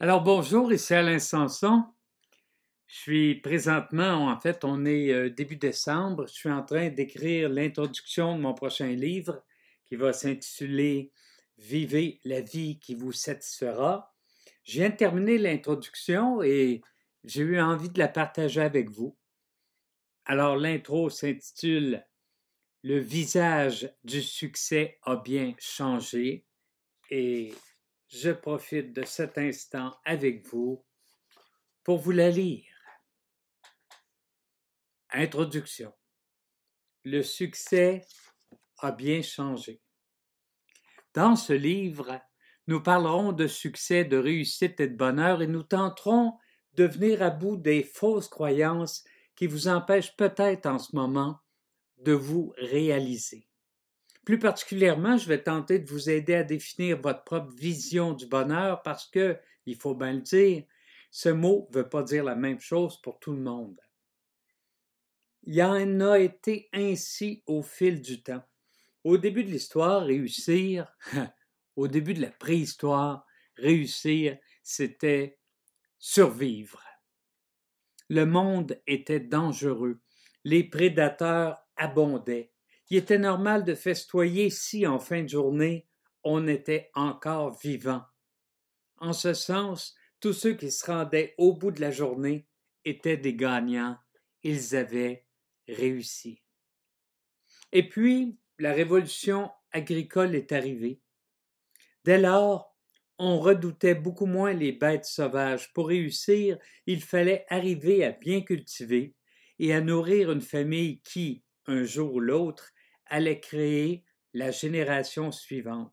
Alors bonjour, ici Alain Sanson. Je suis présentement, en fait, on est euh, début décembre. Je suis en train d'écrire l'introduction de mon prochain livre qui va s'intituler Vivez la vie qui vous satisfera. Je viens de terminer l'introduction et j'ai eu envie de la partager avec vous. Alors l'intro s'intitule Le visage du succès a bien changé et je profite de cet instant avec vous pour vous la lire. Introduction. Le succès a bien changé. Dans ce livre, nous parlerons de succès, de réussite et de bonheur et nous tenterons de venir à bout des fausses croyances qui vous empêchent peut-être en ce moment de vous réaliser. Plus particulièrement, je vais tenter de vous aider à définir votre propre vision du bonheur parce que, il faut bien le dire, ce mot ne veut pas dire la même chose pour tout le monde. Il en a été ainsi au fil du temps. Au début de l'histoire, réussir, au début de la préhistoire, réussir, c'était survivre. Le monde était dangereux. Les prédateurs abondaient. Il était normal de festoyer si, en fin de journée, on était encore vivant. En ce sens, tous ceux qui se rendaient au bout de la journée étaient des gagnants. Ils avaient réussi. Et puis, la révolution agricole est arrivée. Dès lors, on redoutait beaucoup moins les bêtes sauvages. Pour réussir, il fallait arriver à bien cultiver et à nourrir une famille qui, un jour ou l'autre, allait créer la génération suivante.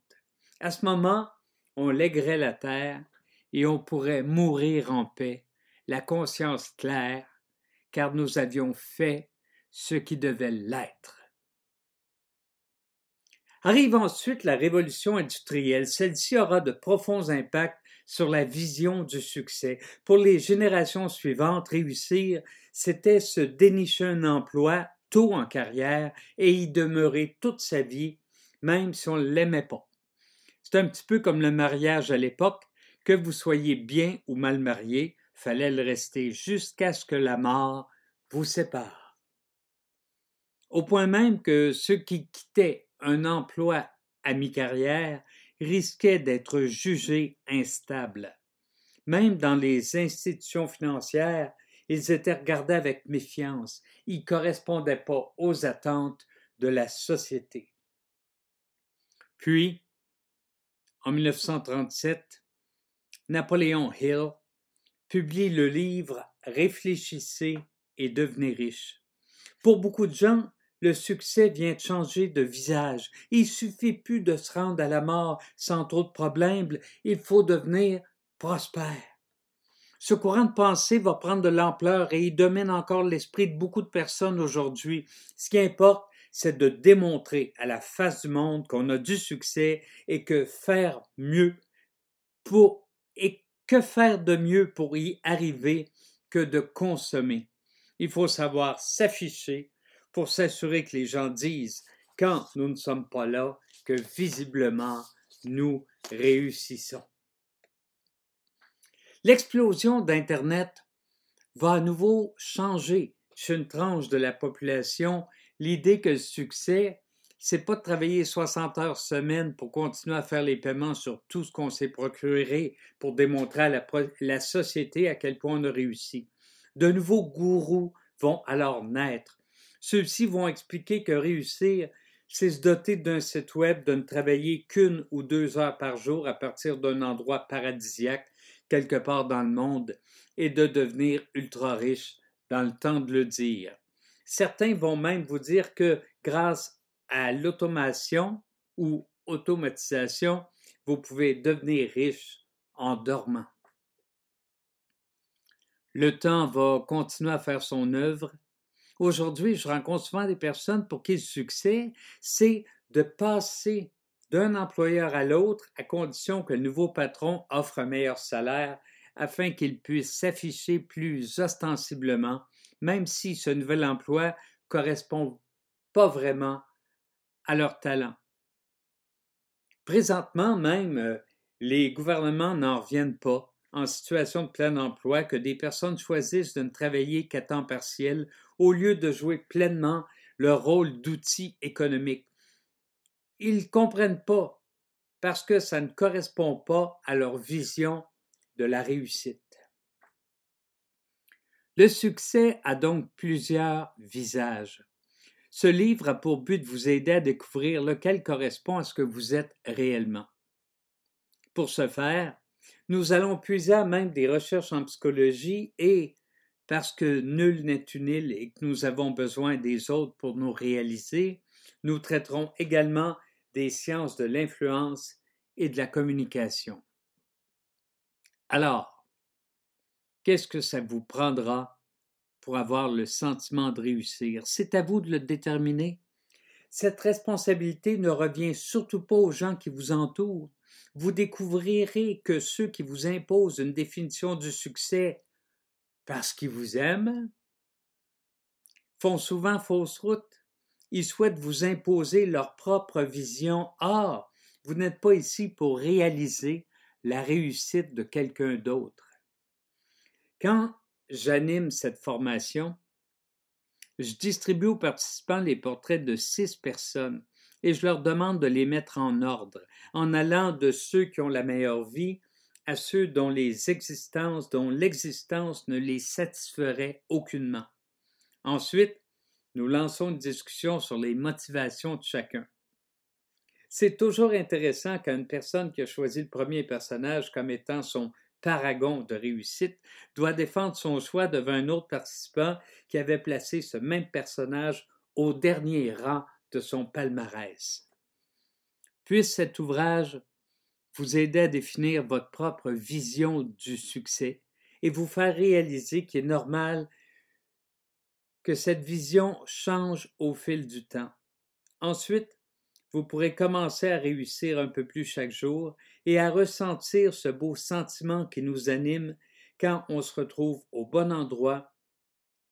À ce moment, on lèguerait la terre et on pourrait mourir en paix, la conscience claire, car nous avions fait ce qui devait l'être. Arrive ensuite la révolution industrielle. Celle-ci aura de profonds impacts sur la vision du succès. Pour les générations suivantes, réussir, c'était se dénicher un emploi tôt en carrière et y demeurer toute sa vie, même si on ne l'aimait pas. C'est un petit peu comme le mariage à l'époque, que vous soyez bien ou mal marié, fallait le rester jusqu'à ce que la mort vous sépare. Au point même que ceux qui quittaient un emploi à mi-carrière risquaient d'être jugés instables. Même dans les institutions financières, ils étaient regardés avec méfiance, ils ne correspondaient pas aux attentes de la société. Puis, en 1937, Napoléon Hill publie le livre Réfléchissez et devenez riche. Pour beaucoup de gens, le succès vient de changer de visage. Il suffit plus de se rendre à la mort sans trop de problèmes, il faut devenir prospère. Ce courant de pensée va prendre de l'ampleur et il domine encore l'esprit de beaucoup de personnes aujourd'hui. Ce qui importe, c'est de démontrer à la face du monde qu'on a du succès et que faire mieux pour et que faire de mieux pour y arriver que de consommer. Il faut savoir s'afficher pour s'assurer que les gens disent quand nous ne sommes pas là que visiblement nous réussissons. L'explosion d'Internet va à nouveau changer chez une tranche de la population l'idée que le succès, c'est pas de travailler 60 heures semaine pour continuer à faire les paiements sur tout ce qu'on s'est procuré pour démontrer à la, la société à quel point on a réussi. De nouveaux gourous vont alors naître. Ceux-ci vont expliquer que réussir, c'est se doter d'un site web, de ne travailler qu'une ou deux heures par jour à partir d'un endroit paradisiaque quelque part dans le monde et de devenir ultra riche dans le temps de le dire. Certains vont même vous dire que grâce à l'automation ou automatisation, vous pouvez devenir riche en dormant. Le temps va continuer à faire son œuvre. Aujourd'hui, je rencontre souvent des personnes pour qui le succès, c'est de passer d'un employeur à l'autre à condition que le nouveau patron offre un meilleur salaire afin qu'il puisse s'afficher plus ostensiblement, même si ce nouvel emploi correspond pas vraiment à leur talent. Présentement même, euh, les gouvernements n'en reviennent pas. en situation de plein emploi que des personnes choisissent de ne travailler qu'à temps partiel au lieu de jouer pleinement leur rôle d'outil économique. Ils ne comprennent pas parce que ça ne correspond pas à leur vision de la réussite. Le succès a donc plusieurs visages. Ce livre a pour but de vous aider à découvrir lequel correspond à ce que vous êtes réellement. Pour ce faire, nous allons puiser à même des recherches en psychologie et, parce que nul n'est unil et que nous avons besoin des autres pour nous réaliser, nous traiterons également des sciences de l'influence et de la communication. Alors, qu'est-ce que ça vous prendra pour avoir le sentiment de réussir? C'est à vous de le déterminer. Cette responsabilité ne revient surtout pas aux gens qui vous entourent, vous découvrirez que ceux qui vous imposent une définition du succès parce qu'ils vous aiment font souvent fausse route. Ils souhaitent vous imposer leur propre vision. Or, vous n'êtes pas ici pour réaliser la réussite de quelqu'un d'autre. Quand j'anime cette formation, je distribue aux participants les portraits de six personnes et je leur demande de les mettre en ordre, en allant de ceux qui ont la meilleure vie à ceux dont l'existence ne les satisferait aucunement. Ensuite, nous lançons une discussion sur les motivations de chacun. C'est toujours intéressant quand une personne qui a choisi le premier personnage comme étant son paragon de réussite doit défendre son choix devant un autre participant qui avait placé ce même personnage au dernier rang de son palmarès. Puisse cet ouvrage vous aider à définir votre propre vision du succès et vous faire réaliser qu'il est normal que cette vision change au fil du temps. Ensuite, vous pourrez commencer à réussir un peu plus chaque jour et à ressentir ce beau sentiment qui nous anime quand on se retrouve au bon endroit,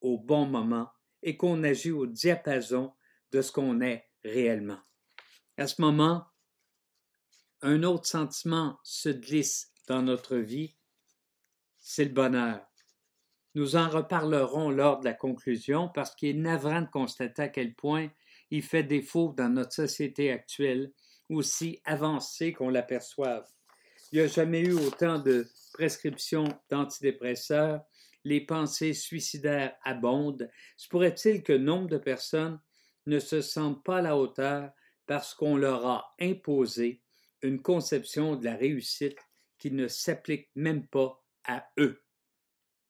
au bon moment et qu'on agit au diapason de ce qu'on est réellement. À ce moment, un autre sentiment se glisse dans notre vie, c'est le bonheur. Nous en reparlerons lors de la conclusion parce qu'il est navrant de constater à quel point il fait défaut dans notre société actuelle, aussi avancée qu'on l'aperçoive. Il n'y a jamais eu autant de prescriptions d'antidépresseurs, les pensées suicidaires abondent. Se pourrait-il que nombre de personnes ne se sentent pas à la hauteur parce qu'on leur a imposé une conception de la réussite qui ne s'applique même pas à eux?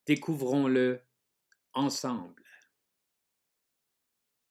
Découvrons-le ensemble.